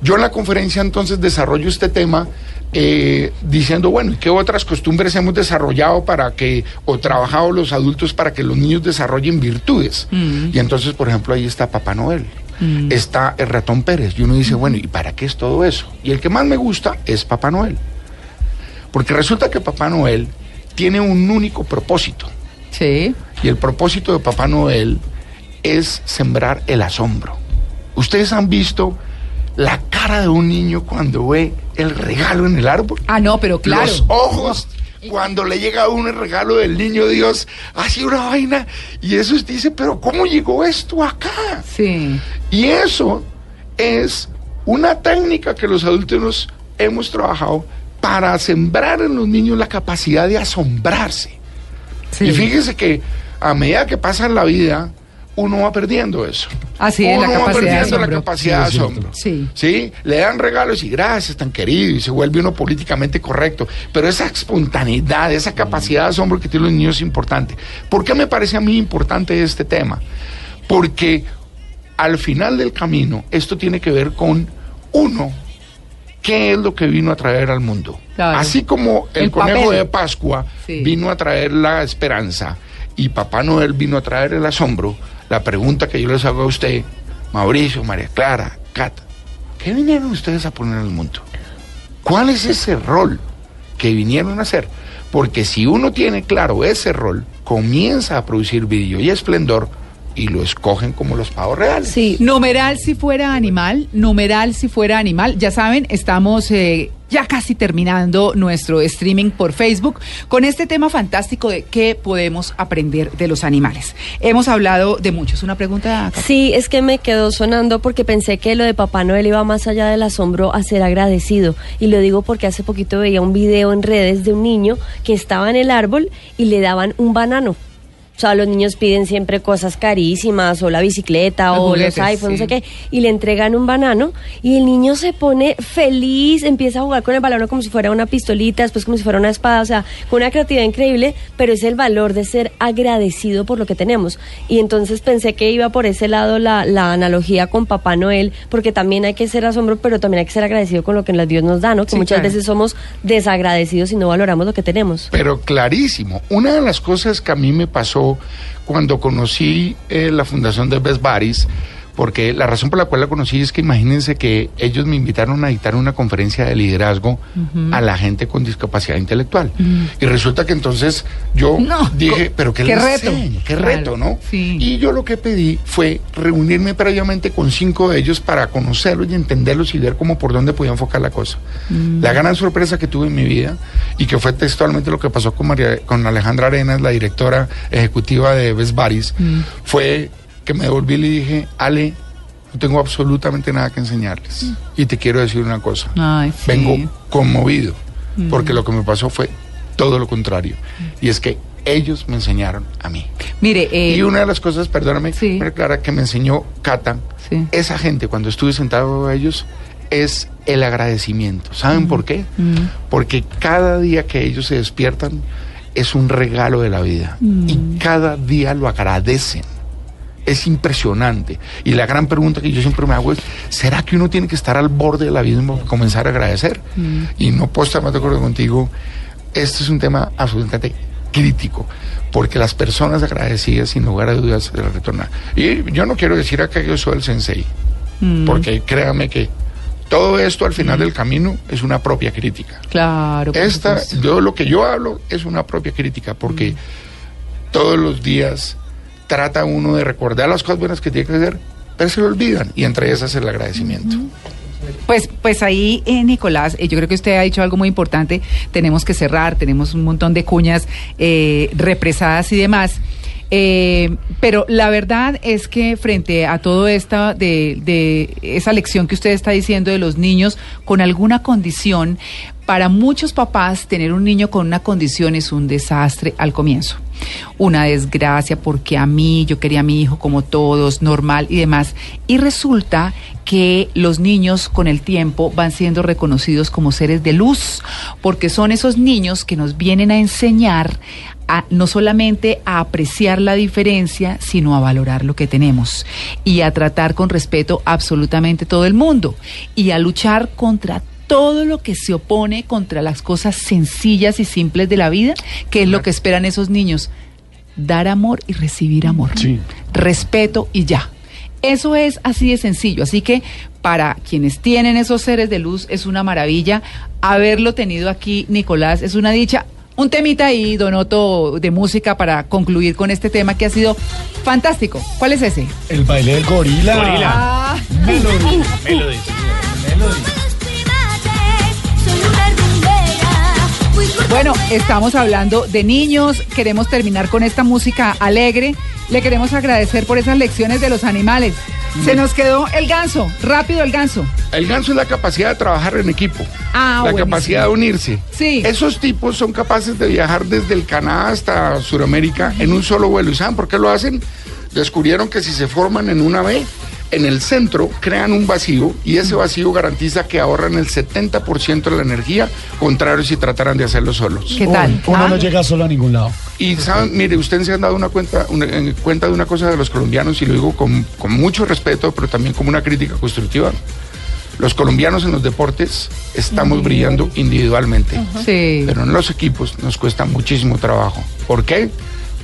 Yo en la conferencia entonces desarrollo este tema eh, diciendo, bueno, ¿y qué otras costumbres hemos desarrollado para que, o trabajado los adultos para que los niños desarrollen virtudes? Y entonces, por ejemplo, ahí está Papá Noel. Está el ratón Pérez. Y uno dice, bueno, ¿y para qué es todo eso? Y el que más me gusta es Papá Noel. Porque resulta que Papá Noel tiene un único propósito. Sí. Y el propósito de Papá Noel es sembrar el asombro. Ustedes han visto la cara de un niño cuando ve el regalo en el árbol. Ah, no, pero claro. Los ojos cuando le llega a uno el regalo del niño Dios, así una vaina. Y eso dice, pero ¿cómo llegó esto acá? Sí. Y eso es una técnica que los adultos nos hemos trabajado para sembrar en los niños la capacidad de asombrarse. sí. Y fíjese que a medida que pasa la vida, uno va perdiendo eso. Así es, uno la va capacidad de perdiendo la asombro. capacidad de Sí, cierto. asombro. Sí. ¿Sí? Le dan regalos y gracias, tan querido, y se vuelve uno políticamente correcto. Pero esa espontaneidad, esa capacidad de asombro que tienen los niños es importante. ¿Por qué me parece a mí importante este tema? Porque al final del camino, esto tiene que ver con uno, qué es lo que vino a traer al mundo. Claro. Así como el, El conejo papel. de Pascua Sí. vino a traer la esperanza y Papá Noel vino a traer el asombro, la pregunta que yo les hago a usted, Mauricio, María Clara, Cata, ¿qué vinieron ustedes a poner el mundo? ¿Cuál es ese rol que vinieron a hacer? Porque si uno tiene claro ese rol, comienza a producir brillo y esplendor y lo escogen como los pavos reales. Sí, Numeral si fuera animal, numeral si fuera animal. Ya saben, estamos eh, ya casi terminando nuestro streaming por Facebook con este tema fantástico de qué podemos aprender de los animales. Hemos hablado de muchos. Una pregunta. Cata? Sí, es que me quedó sonando porque pensé que lo de Papá Noel iba más allá del asombro a ser agradecido. Y lo digo porque hace poquito veía un video en redes de un niño que estaba en el árbol y le daban un banano. O sea, los niños piden siempre cosas carísimas, o la bicicleta, Los o juguetes, los iPhones, sí. no sé qué, y le entregan un banano, y el niño se pone feliz, empieza a jugar con el balón como si fuera una pistolita, después como si fuera una espada, o sea, con una creatividad increíble, pero es el valor de ser agradecido por lo que tenemos. Y entonces pensé que iba por ese lado la, la analogía con Papá Noel, porque también hay que ser asombro, pero también hay que ser agradecido con lo que Dios nos da, ¿no? Que Sí, muchas claro. veces somos desagradecidos y no valoramos lo que tenemos. Pero clarísimo, una de las cosas que a mí me pasó cuando conocí eh, la fundación de Best Buddies, porque la razón por la cual la conocí es que imagínense que ellos me invitaron a dictar una conferencia de liderazgo a la gente con discapacidad intelectual. Y resulta que entonces yo No, dije, pero qué, qué reto. enseño? qué Claro, reto, ¿no? sí. Y yo lo que pedí fue reunirme previamente con cinco de ellos para conocerlos y entenderlos y ver cómo por dónde podía enfocar la cosa. La gran sorpresa que tuve en mi vida y que fue textualmente lo que pasó con, María, con Alejandra Arenas, la directora ejecutiva de Best Buddies, fue que me devolví y le dije, Ale, no tengo absolutamente nada que enseñarles. Y te quiero decir una cosa. Ay, sí. Vengo conmovido porque lo que me pasó fue todo lo contrario. Y es que ellos me enseñaron a mí. Mire, eh, Y una de las cosas, perdóname, Sí. Clara, que me enseñó Cata, Sí. esa gente, cuando estuve sentado a ellos, es el agradecimiento. ¿Saben por qué? Porque cada día que ellos se despiertan, es un regalo de la vida y cada día lo agradecen. Es impresionante. Y la gran pregunta que yo siempre me hago es, ¿será que uno tiene que estar al borde del abismo para comenzar a agradecer? Y no puedo estar más de acuerdo contigo. Este es un tema absolutamente crítico, porque las personas agradecidas, sin lugar a dudas, se retornan. Y yo no quiero decir acá que yo soy el sensei, porque créame que todo esto al final del camino es una propia crítica. Claro. Esta, yo lo que yo hablo es una propia crítica, porque todos los días trata uno de recordar las cosas buenas que tiene que hacer, pero se lo olvidan, y entre esas el agradecimiento. Pues, pues ahí, eh, Nicolás, eh, yo creo que usted ha dicho algo muy importante. Tenemos que cerrar, tenemos un montón de cuñas eh, represadas y demás. Eh, pero la verdad es que frente a todo esta de, de esa lección que usted está diciendo de los niños con alguna condición, para muchos papás tener un niño con una condición es un desastre al comienzo. Una desgracia porque a mí, yo quería a mi hijo como todos, normal y demás. Y resulta que los niños con el tiempo van siendo reconocidos como seres de luz, porque son esos niños que nos vienen a enseñar a, no solamente a apreciar la diferencia, sino a valorar lo que tenemos y a tratar con respeto absolutamente todo el mundo y a luchar contra todo lo que se opone contra las cosas sencillas y simples de la vida, que es lo que esperan esos niños. Dar amor y recibir amor. Sí. Respeto y ya. Eso es así de sencillo. Así que para quienes tienen esos seres de luz es una maravilla. Haberlo tenido aquí, Nicolás, es una dicha. Un temita ahí, Donoto, de música para concluir con este tema que ha sido fantástico. ¿Cuál es ese? El baile del gorila. Gorila. Ah, Melody. Melody. Bueno, estamos hablando de niños, queremos terminar con esta música alegre. Le queremos agradecer por esas lecciones de los animales. Se nos quedó el ganso, rápido el ganso. El ganso es la capacidad de trabajar en equipo, Ah, la buenísimo. capacidad de unirse. Sí. Esos tipos son capaces de viajar desde el Canadá hasta Sudamérica en un solo vuelo. ¿Y saben por qué lo hacen? Descubrieron que si se forman en una B, en el centro crean un vacío y ese vacío garantiza que ahorran el 70% de la energía, contrario si trataran de hacerlo solos. ¿Qué tal? Uno Ah, no llega solo a ningún lado. Y saben, mire, ustedes se han dado una cuenta, una- en cuenta de una cosa de los colombianos, y lo digo con, con mucho respeto, pero también como una crítica constructiva. Los colombianos en los deportes estamos brillando individualmente, Sí. pero en los equipos nos cuesta muchísimo trabajo. ¿Por qué?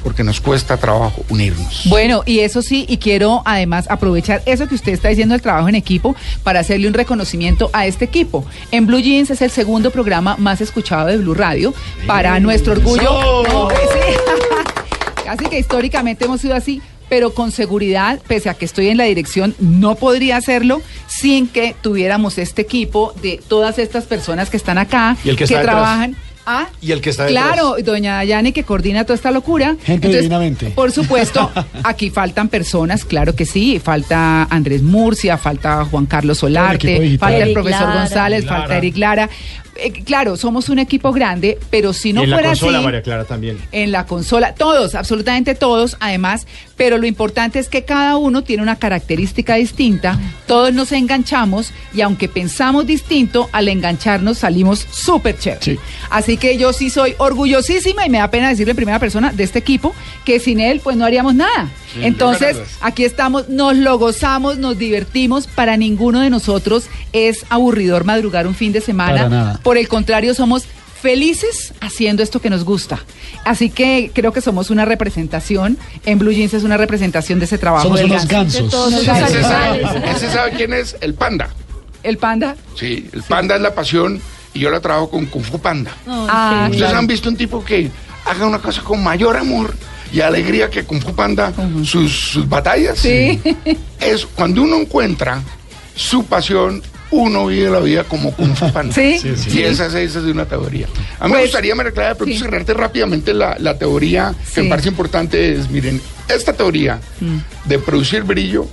Porque nos cuesta trabajo unirnos. Bueno, y eso sí, y quiero además aprovechar eso que usted está diciendo del trabajo en equipo para hacerle un reconocimiento a este equipo. En Blue Jeans es el segundo programa más escuchado de Blue Radio. Para nuestro orgullo. No, pues sí. Casi que históricamente hemos sido así. Pero con seguridad, pese a que estoy en la dirección, no podría hacerlo sin que tuviéramos este equipo de todas estas personas que están acá, Y el que detrás. ¿Ah? Y el que está detrás. Claro, doña Dayane que coordina toda esta locura. Gente divinamente. Por supuesto, aquí faltan personas, claro que sí. Falta Andrés Murcia, falta Juan Carlos Solarte, falta el Eric profesor Lara. González, Lara. falta Eric Lara. Eh, claro, somos un equipo grande, pero si no y en la fuera consola, así María Clara, también. en la consola, todos, absolutamente todos, además, pero lo importante es que cada uno tiene una característica distinta, todos nos enganchamos y aunque pensamos distinto, al engancharnos salimos súper chévere. Sí. Así que yo sí soy orgullosísima y me da pena decirle en primera persona de este equipo que sin él pues no haríamos nada. Entonces, aquí estamos, nos lo gozamos, nos divertimos, para ninguno de nosotros es aburridor madrugar un fin de semana. Por el contrario, somos felices haciendo esto que nos gusta. Así que creo que somos una representación, en Blue Jeans es una representación de ese trabajo Somos unos gansos. Ese ¿Ese sabe, animales. ese sabe quién es? El panda. El panda. Sí, el panda es la pasión y yo la trabajo con Kung Fu Panda. Ah, Ustedes claro. han visto un tipo que haga una cosa con mayor amor y alegría que Kung Fu Panda, sus, sus batallas. Sí. Es cuando uno encuentra su pasión, uno vive la vida como Kung Fu Panda. Sí. Sí, sí. Y esa, es- esa es una teoría. A mí me Pues, gustaría, María Clara, de pronto sí. cerrarte rápidamente la, la teoría que me parece importante. Es, miren, esta teoría Mm. de producir brillo,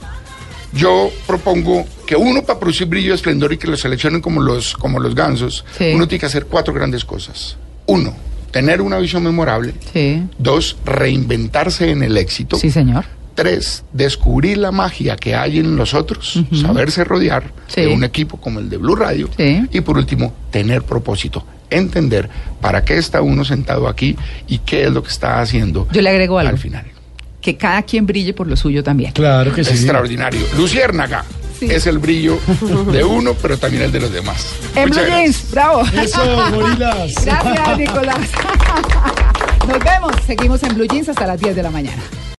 yo propongo que uno para producir brillo y esplendor y que lo seleccionen como los, como los gansos, Sí. uno tiene que hacer cuatro grandes cosas. Uno, tener una visión memorable. Sí. Dos, reinventarse en el éxito. Sí, señor. Tres, descubrir la magia que hay en los otros, saberse rodear Sí. de un equipo como el de Blue Radio. Sí. Y por último, tener propósito, entender para qué está uno sentado aquí y qué es lo que está haciendo Yo le agrego algo. al final. Que cada quien brille por lo suyo también. Claro que sí. Extraordinario. Luciérnaga Sí. es el brillo de uno, pero también el de los demás. En Blue Jeans, bravo. Eso, gorilas. Gracias, Nicolás. Nos vemos. Seguimos en Blue Jeans hasta las 10 de la mañana.